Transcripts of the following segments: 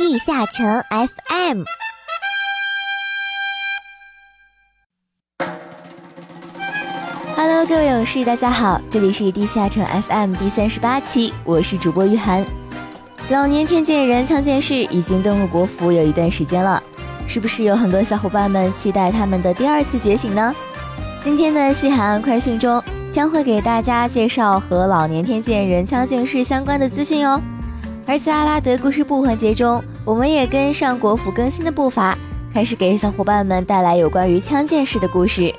地下城 FM。Hello，各位勇士，大家好，这里是地下城 FM 第三十八期，我是主播玉涵。老年天剑人枪剑士已经登陆国服有一段时间了，是不是有很多小伙伴们期待他们的第二次觉醒呢？今天的西海岸快讯中将会给大家介绍和老年天剑人枪剑士相关的资讯哦。而在阿拉德故事部环节中，我们也跟上国服更新的步伐，开始给小伙伴们带来有关于枪剑士的故事。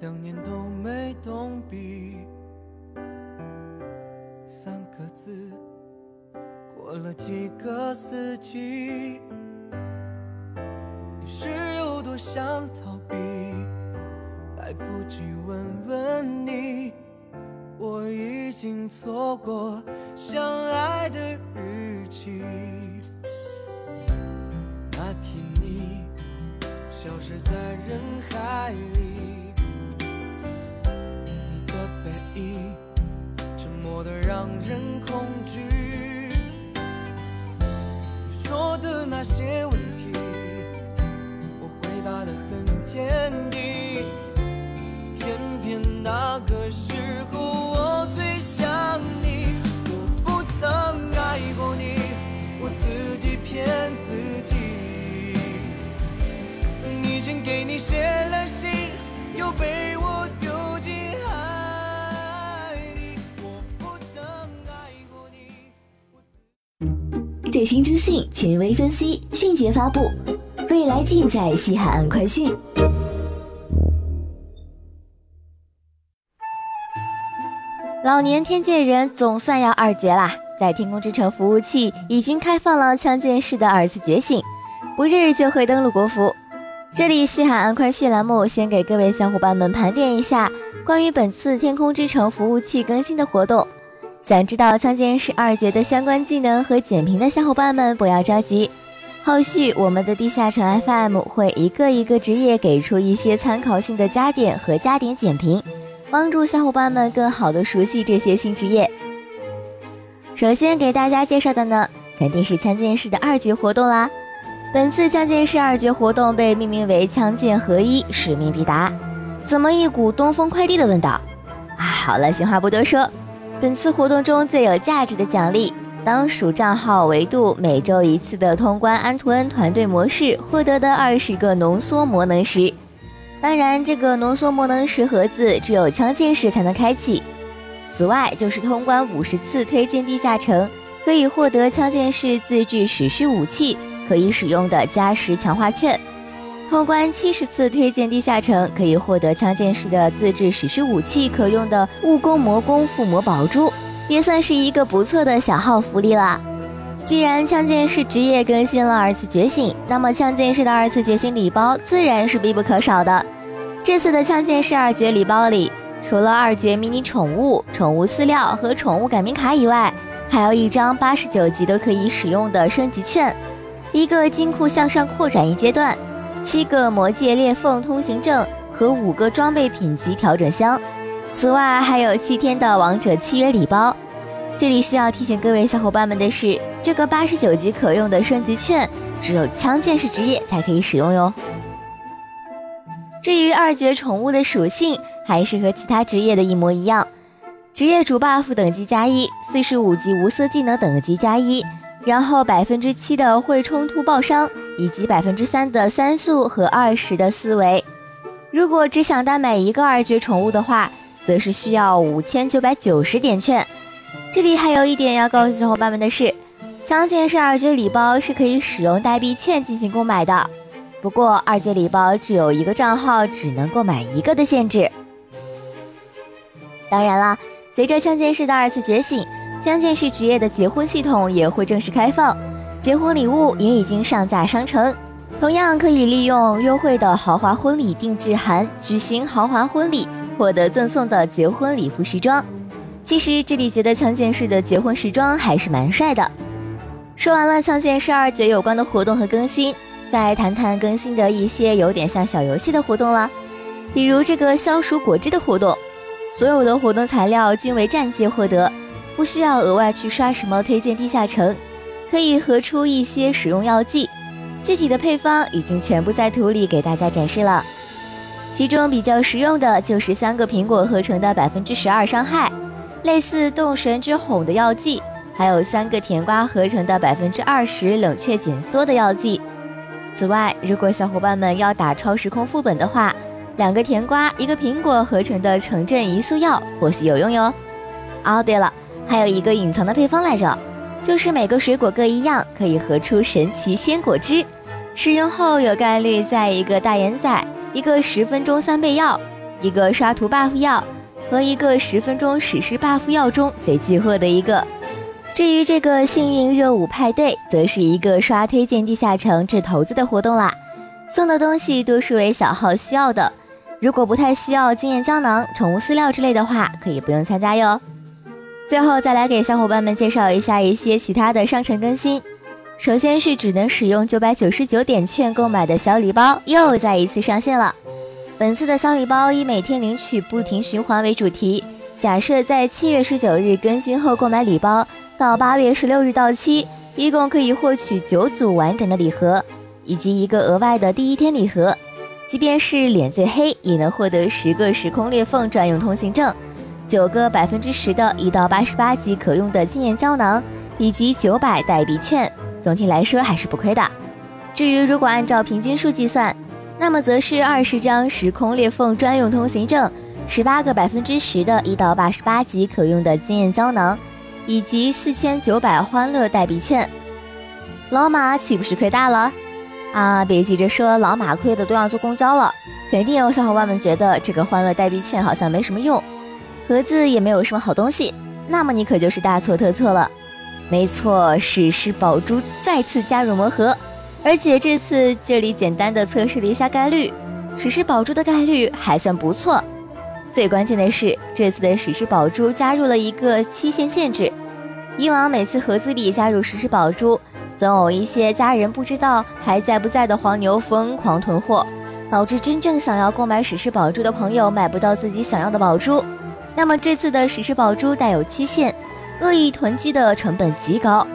两年都没动笔，三个字，过了几个四季。你是有多想逃避？来不及问问你，我已经错过相爱的日期。消失在人海里。你的背影沉默的让人恐惧。你说的那些问题，我回答的很坚定。偏偏那个时给你写了信，又被我丢进海里。我不曾爱过你。最新资讯，权威分析，迅捷发布，未来尽在西海岸快讯。老年天界人总算要二绝啦！在天空之城服务器已经开放了枪剑士的二次觉醒，不日就会登陆国服。这里西海岸快讯栏目先给各位小伙伴们盘点一下关于本次天空之城服务器更新的活动。想知道枪剑士二绝的相关技能和简评的小伙伴们，不要着急，后续我们的地下城 FM 会一个一个职业给出一些参考性的加点和加点简评，帮助小伙伴们更好的熟悉这些新职业。首先给大家介绍的呢，肯定是枪剑士的二绝活动啦。本次枪剑士二绝活动被命名为枪剑合一，使命必达。怎么一股东风快递的味道？啊，好了，闲话不多说。本次活动中最有价值的奖励，当属账号维度每周一次的通关安图恩团队模式获得的二十个浓缩魔能石。当然，这个浓缩魔能石盒子只有枪剑士才能开启。此外，就是通关五十次推进地下城，可以获得枪剑士自制史诗武器可以使用的加时强化券。通关七十次推荐地下城，可以获得枪剑士的自制史诗武器可用的务工魔弓附魔宝珠，也算是一个不错的小号福利啦。既然枪剑士职业更新了二次觉醒，那么枪剑士的二次觉醒礼包自然是必不可少的。这次的枪剑士二绝礼包里，除了二绝迷你宠物、宠物饲料和宠物改名卡以外，还有一张八十九级都可以使用的升级券，一个金库向上扩展一阶段。七个魔界裂缝通行证和五个装备品级调整箱，此外还有七天的王者契约礼包。这里需要提醒各位小伙伴们的是，这个八十九级可用的升级券只有枪剑士职业才可以使用哟。至于二绝宠物的属性，还是和其他职业的一模一样，职业主 buff 等级加一，四十五级无色技能等级加一。然后百分之七的会冲突爆伤，以及百分之三的三速和二十的思维。如果只想单买一个二绝宠物的话，则是需要五千九百九十点券。这里还有一点要告诉小伙伴们的是，枪剑士二绝礼包是可以使用代币券进行购买的。不过二绝礼包只有一个账号只能购买一个的限制。当然啦，随着枪剑士的二次觉醒，枪剑士职业的结婚系统也会正式开放，结婚礼物也已经上架商城，同样可以利用优惠的豪华婚礼定制函举行豪华婚礼，获得赠送的结婚礼服时装。其实这里觉得枪剑士的结婚时装还是蛮帅的。说完了枪剑士二绝有关的活动和更新，再谈谈更新的一些有点像小游戏的活动了，比如这个消暑果汁的活动，所有的活动材料均为战绩获得，不需要额外去刷什么推荐地下城，可以合出一些使用药剂，具体的配方已经全部在图里给大家展示了，其中比较实用的就是三个苹果合成的百分之十二伤害。类似动神之吼的药剂，还有三个甜瓜合成的百分之二十冷却减缩的药剂。此外，如果小伙伴们要打超时空副本的话，两个甜瓜一个苹果合成的城镇移速药或许有用哟。哦，对了，还有一个隐藏的配方来着，就是每个水果各一样，可以合出神奇鲜果汁。使用后有概率在一个大眼仔、一个十分钟三倍药、一个刷图 buff 药。和一个十分钟史诗 buff 药中随机获得一个。至于这个幸运热舞派对，则是一个刷推荐地下城掷骰子的活动啦。送的东西多数为小号需要的，如果不太需要经验胶囊、宠物饲料之类的话，可以不用参加哟。最后再来给小伙伴们介绍一下一些其他的商城更新。首先是只能使用九百九十九点券购买的小礼包又再一次上线了。本次的小礼包以每天领取不停循环为主题。假设在七月十九日更新后购买礼包，到八月十六日到期，一共可以获取九组完整的礼盒，以及一个额外的第一天礼盒。即便是脸最黑，也能获得十个时空裂缝专用通行证，九个百分之十的一到八十八级可用的经验胶囊，以及九百代币券。总体来说还是不亏的。至于如果按照平均数计算，那么则是二十张时空裂缝专用通行证，十八个百分之十的一到八十八级可用的经验胶囊，以及四千九百欢乐代币券。老马岂不是亏大了？啊，别急着说老马亏的都要坐公交了，肯定有小伙伴们觉得这个欢乐代币券好像没什么用，盒子也没有什么好东西，那么你可就是大错特错了。没错，史诗宝珠再次加入魔盒。而且这次这里简单的测试了一下概率，史诗宝珠的概率还算不错。最关键的是，这次的史诗宝珠加入了一个期限限制。以往每次盒子里加入史诗宝珠，总有一些家人不知道还在不在的黄牛疯狂囤货，导致真正想要购买史诗宝珠的朋友买不到自己想要的宝珠。那么这次的史诗宝珠带有期限，恶意囤积的成本极高。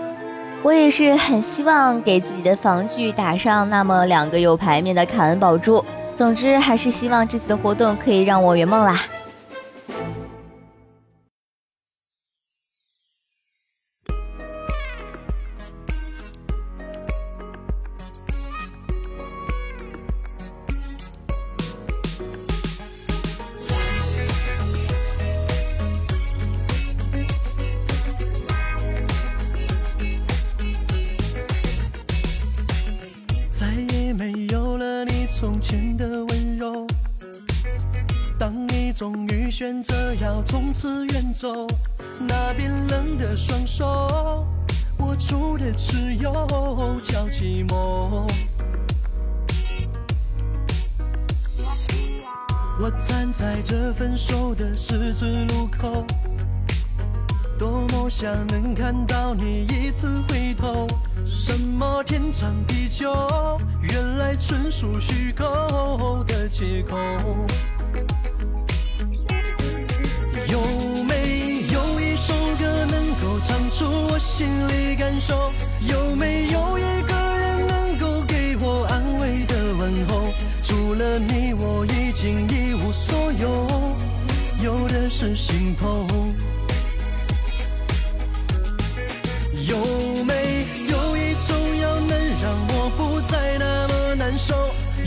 我也是很希望给自己的防具打上那么两个有牌面的卡恩宝珠。总之，还是希望这次的活动可以让我圆梦啦。选择要从此远走，那冰冷的双手握住的只有叫寂寞。我站在这分手的十字路口，多么想能看到你一次回头。什么天长地久，原来纯属虚构的借口。有没有一首歌能够唱出我心里感受？有没有一个人能够给我安慰的问候？除了你，我已经一无所有，有的是心痛。有没有一种药能让我不再那么难受？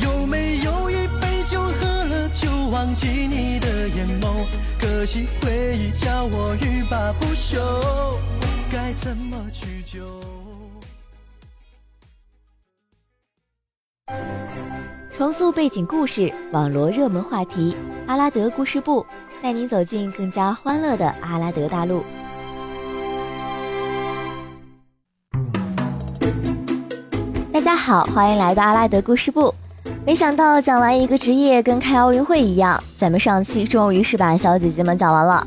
有没有一杯酒喝了就？忘记你的眼眸，可惜回忆叫我欲罢不休，该怎么去救？重塑背景故事，网罗热门话题，阿拉德故事部带您走进更加欢乐的阿拉德大陆。大家好，欢迎来到阿拉德故事部。没想到讲完一个职业跟开奥运会一样，咱们上期终于是把小姐姐们讲完了。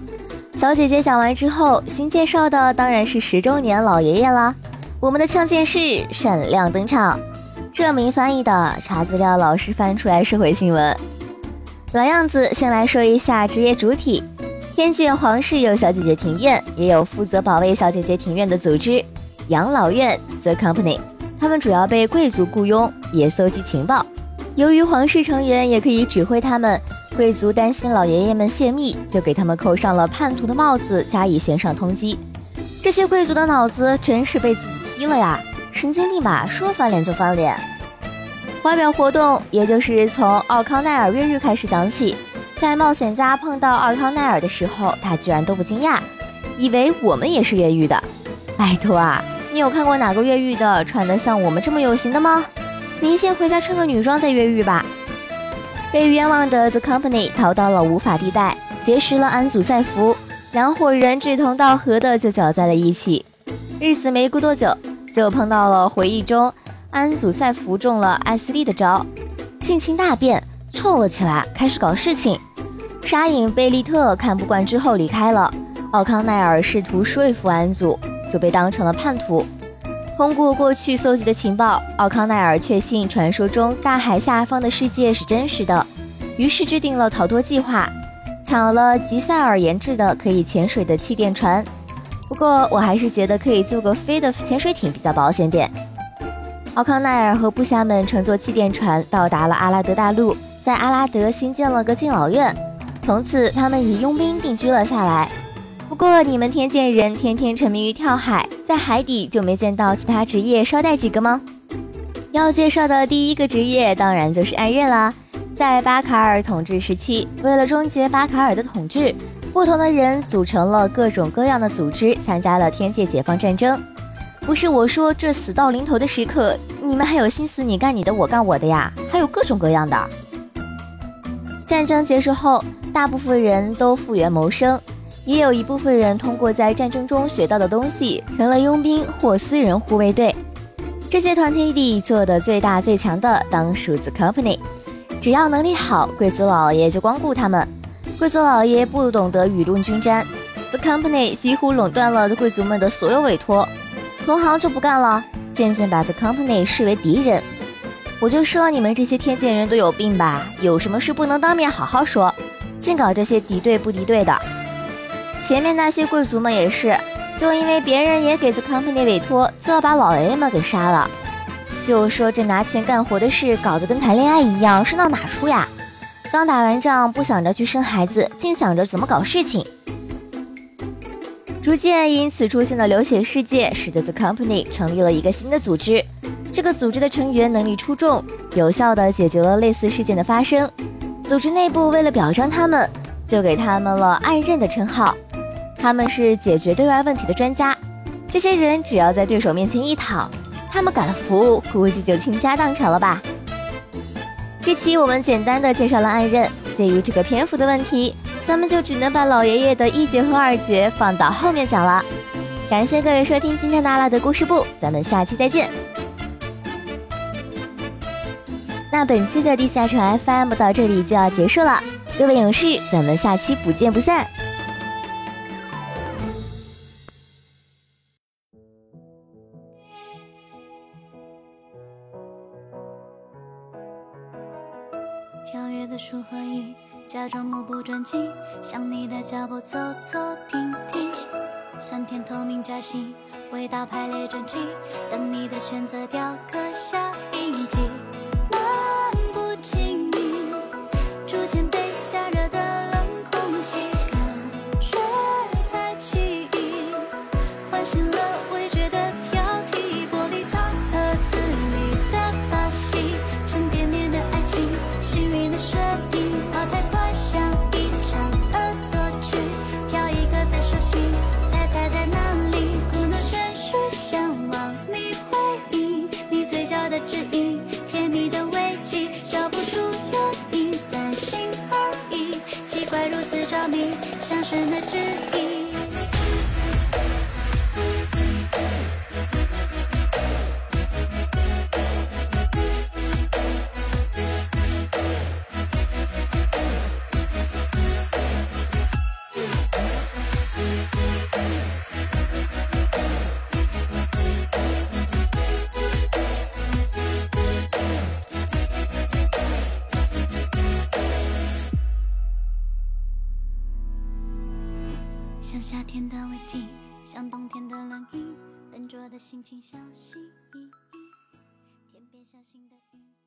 小姐姐讲完之后，新介绍的当然是十周年老爷爷啦。我们的枪剑士闪亮登场，这名翻译的查资料老是翻出来社会新闻。老样子，先来说一下职业主体。天界皇室有小姐姐庭院，也有负责保卫小姐姐庭院的组织——养老院 The Company。他们主要被贵族雇佣，也搜集情报。由于皇室成员也可以指挥他们。贵族担心老爷爷们泄密，就给他们扣上了叛徒的帽子，加以悬赏通缉。这些贵族的脑子真是被自己踢了呀！神经病吧？说翻脸就翻脸。怀表活动，也就是从奥康奈尔越狱开始讲起。在冒险家碰到奥康奈尔的时候，他居然都不惊讶，以为我们也是越狱的。拜托啊，你有看过哪个越狱的穿得像我们这么有型的吗？您先回家穿个女装再越狱吧。被冤枉的 The Company 逃到了无法地带，结识了安祖赛弗，两伙人志同道合的就搅在了一起。日子没过多久，就碰到了回忆中安祖赛弗中了艾斯利的招，性情大变，臭了起来，开始搞事情。沙影贝利特看不惯之后离开了，奥康奈尔试图说服安祖，就被当成了叛徒。通过过去搜集的情报，奥康奈尔确信传说中大海下方的世界是真实的，于是制定了逃脱计划，抢了吉塞尔研制的可以潜水的气垫船。不过，我还是觉得可以租个飞的潜水艇比较保险点。奥康奈尔和部下们乘坐气垫船到达了阿拉德大陆，在阿拉德新建了个敬老院，从此他们以佣兵定居了下来。不过，你们天界人天天沉迷于跳海，在海底就没见到其他职业捎带几个吗？要介绍的第一个职业当然就是暗刃啦。在巴卡尔统治时期，为了终结巴卡尔的统治，不同的人组成了各种各样的组织，参加了天界解放战争。不是我说，这死到临头的时刻，你们还有心思你干你的，我干我的呀？还有各种各样的。战争结束后，大部分人都复原谋生。也有一部分人通过在战争中学到的东西，成了佣兵或私人护卫队。这些团体里做的最大最强的，当属 The Company。只要能力好，贵族老爷就光顾他们。贵族老爷不懂得雨露均沾，The Company 几乎垄断了贵族们的所有委托。同行就不干了，渐渐把 The Company 视为敌人。我就说你们这些天界人都有病吧？有什么事不能当面好好说，净搞这些敌对不敌对的。前面那些贵族们也是，就因为别人也给 The Company 委托，就要把老爷们给杀了。就说这拿钱干活的事，搞得跟谈恋爱一样，是闹哪出呀？刚打完仗，不想着去生孩子，净想着怎么搞事情。逐渐因此出现的流血事件，使得 The Company 成立了一个新的组织。这个组织的成员能力出众，有效地解决了类似事件的发生。组织内部为了表彰他们，就给他们了暗刃的称号。他们是解决对外问题的专家，这些人只要在对手面前一躺，他们敢了服，估计就倾家荡产了吧。这期我们简单的介绍了暗刃，鉴于这个篇幅的问题，咱们就只能把老爷爷的一绝和二绝放到后面讲了。感谢各位收听今天的阿拉德故事部，咱们下期再见。那本期的地下城 FM 到这里就要结束了，各位勇士，咱们下期不见不散。假装目不转睛，向你的脚步走走停停。酸甜透明夹心，味道排列整齐，等你的选择雕刻下印记。轻轻小心翼翼天边小心的云。